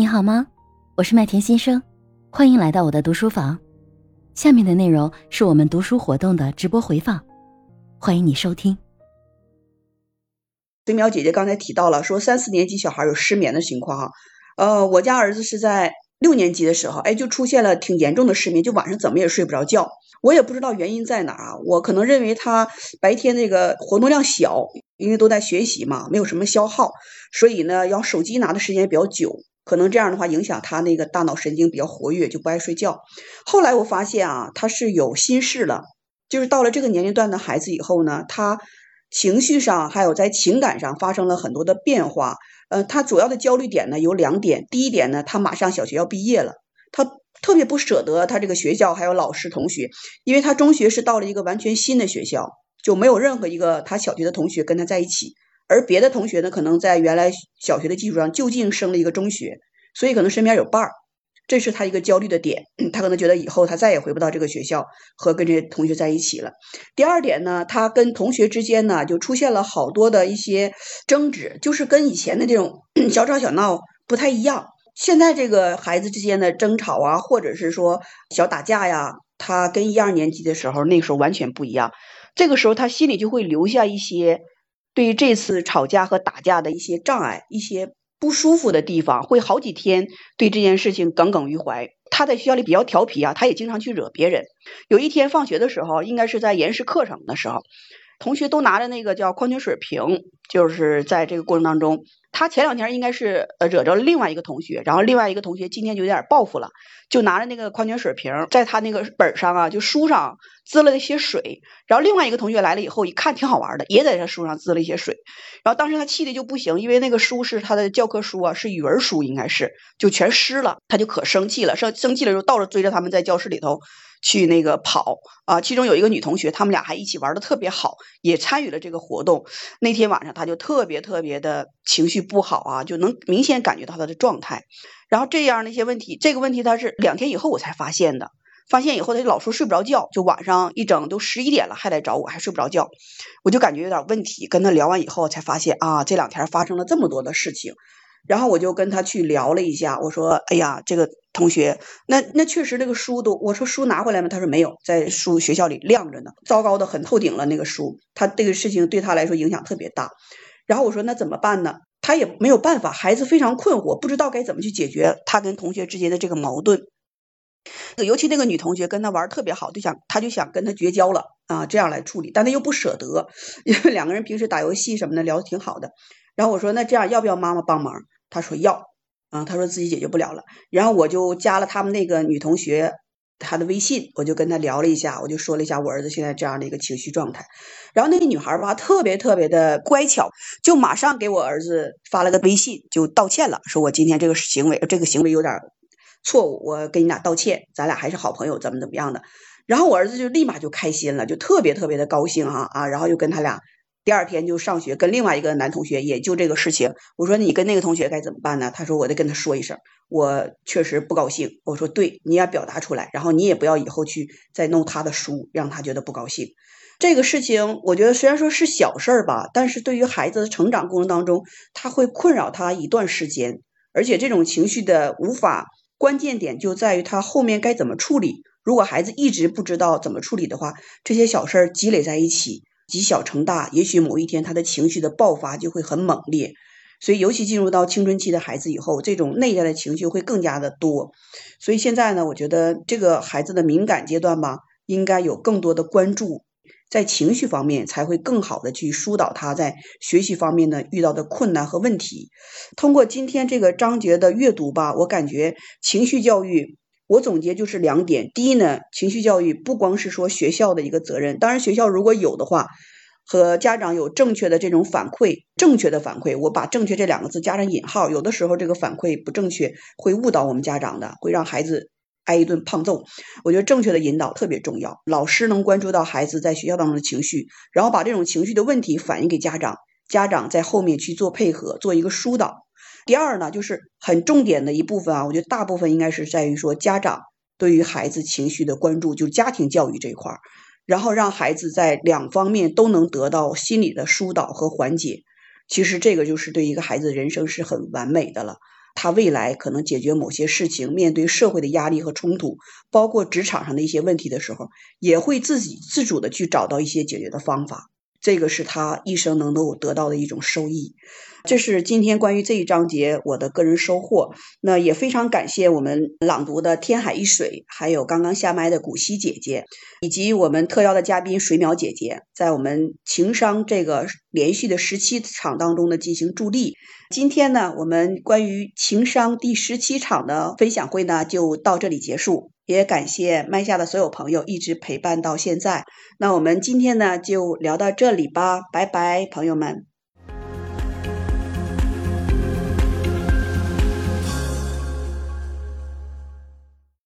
你好吗？我是麦田新生，欢迎来到我的读书房。下面的内容是我们读书活动的直播回放，欢迎你收听。水淼姐姐刚才提到了，说三四年级小孩有失眠的情况哈。呃，我家儿子是在六年级的时候，哎，就出现了挺严重的失眠，就晚上怎么也睡不着觉。我也不知道原因在哪儿啊，我可能认为他白天那个活动量小，因为都在学习嘛，没有什么消耗，所以呢，要手机拿的时间也比较久。可能这样的话影响他那个大脑神经比较活跃，就不爱睡觉。后来我发现啊，他是有心事了，就是到了这个年龄段的孩子以后呢，他情绪上还有在情感上发生了很多的变化。呃，他主要的焦虑点呢有两点，第一点呢，他马上小学要毕业了，他特别不舍得他这个学校还有老师同学，因为他中学是到了一个完全新的学校，就没有任何一个他小学的同学跟他在一起。而别的同学呢，可能在原来小学的基础上就近升了一个中学，所以可能身边有伴儿，这是他一个焦虑的点。他可能觉得以后他再也回不到这个学校和跟这些同学在一起了。第二点呢，他跟同学之间呢就出现了好多的一些争执，就是跟以前的这种 小吵小闹不太一样。现在这个孩子之间的争吵啊，或者是说小打架呀，他跟一二年级的时候那时候完全不一样。这个时候他心里就会留下一些。对于这次吵架和打架的一些障碍、一些不舒服的地方，会好几天对这件事情耿耿于怀。他在学校里比较调皮啊，他也经常去惹别人。有一天放学的时候，应该是在延时课程的时候，同学都拿着那个叫矿泉水瓶，就是在这个过程当中。他前两天应该是呃惹着另外一个同学，然后另外一个同学今天就有点报复了，就拿着那个矿泉水瓶在他那个本上啊，就书上滋了一些水。然后另外一个同学来了以后一看挺好玩的，也在这书上滋了一些水。然后当时他气的就不行，因为那个书是他的教科书啊，是语文书应该是，就全湿了，他就可生气了，生生气了之后倒着追着他们在教室里头。去那个跑啊，其中有一个女同学，他们俩还一起玩的特别好，也参与了这个活动。那天晚上，她就特别特别的情绪不好啊，就能明显感觉到她的状态。然后这样的一些问题，这个问题她是两天以后我才发现的。发现以后，他就老说睡不着觉，就晚上一整都十一点了还来找我，还睡不着觉。我就感觉有点问题。跟他聊完以后，才发现啊，这两天发生了这么多的事情。然后我就跟他去聊了一下，我说：“哎呀，这个同学，那那确实那个书都，我说书拿回来吗？他说没有，在书学校里晾着呢，糟糕的很透顶了那个书。他这个事情对他来说影响特别大。然后我说那怎么办呢？他也没有办法，孩子非常困惑，不知道该怎么去解决他跟同学之间的这个矛盾。尤其那个女同学跟他玩特别好，就想他就想跟他绝交了啊，这样来处理，但他又不舍得，因为两个人平时打游戏什么的聊的挺好的。”然后我说那这样要不要妈妈帮忙？他说要，啊，他说自己解决不了了。然后我就加了他们那个女同学她的微信，我就跟她聊了一下，我就说了一下我儿子现在这样的一个情绪状态。然后那个女孩吧特别特别的乖巧，就马上给我儿子发了个微信，就道歉了，说我今天这个行为这个行为有点错误，我跟你俩道歉，咱俩还是好朋友，怎么怎么样的。然后我儿子就立马就开心了，就特别特别的高兴哈啊，然后又跟他俩。第二天就上学，跟另外一个男同学也就这个事情。我说你跟那个同学该怎么办呢？他说我得跟他说一声，我确实不高兴。我说对，你要表达出来，然后你也不要以后去再弄他的书，让他觉得不高兴。这个事情我觉得虽然说是小事儿吧，但是对于孩子的成长过程当中，他会困扰他一段时间，而且这种情绪的无法关键点就在于他后面该怎么处理。如果孩子一直不知道怎么处理的话，这些小事儿积累在一起。积小成大，也许某一天他的情绪的爆发就会很猛烈，所以尤其进入到青春期的孩子以后，这种内在的情绪会更加的多。所以现在呢，我觉得这个孩子的敏感阶段吧，应该有更多的关注，在情绪方面才会更好的去疏导他在学习方面呢遇到的困难和问题。通过今天这个章节的阅读吧，我感觉情绪教育。我总结就是两点，第一呢，情绪教育不光是说学校的一个责任，当然学校如果有的话，和家长有正确的这种反馈，正确的反馈，我把正确这两个字加上引号，有的时候这个反馈不正确，会误导我们家长的，会让孩子挨一顿胖揍。我觉得正确的引导特别重要，老师能关注到孩子在学校当中的情绪，然后把这种情绪的问题反映给家长，家长在后面去做配合，做一个疏导。第二呢，就是很重点的一部分啊，我觉得大部分应该是在于说家长对于孩子情绪的关注，就是家庭教育这一块儿，然后让孩子在两方面都能得到心理的疏导和缓解。其实这个就是对一个孩子人生是很完美的了。他未来可能解决某些事情，面对社会的压力和冲突，包括职场上的一些问题的时候，也会自己自主的去找到一些解决的方法。这个是他一生能够得到的一种收益。这是今天关于这一章节我的个人收获。那也非常感谢我们朗读的天海一水，还有刚刚下麦的古希姐姐，以及我们特邀的嘉宾水淼姐姐，在我们情商这个连续的十七场当中呢进行助力。今天呢，我们关于情商第十七场的分享会呢就到这里结束。也感谢麦下的所有朋友一直陪伴到现在。那我们今天呢就聊到这里吧，拜拜，朋友们。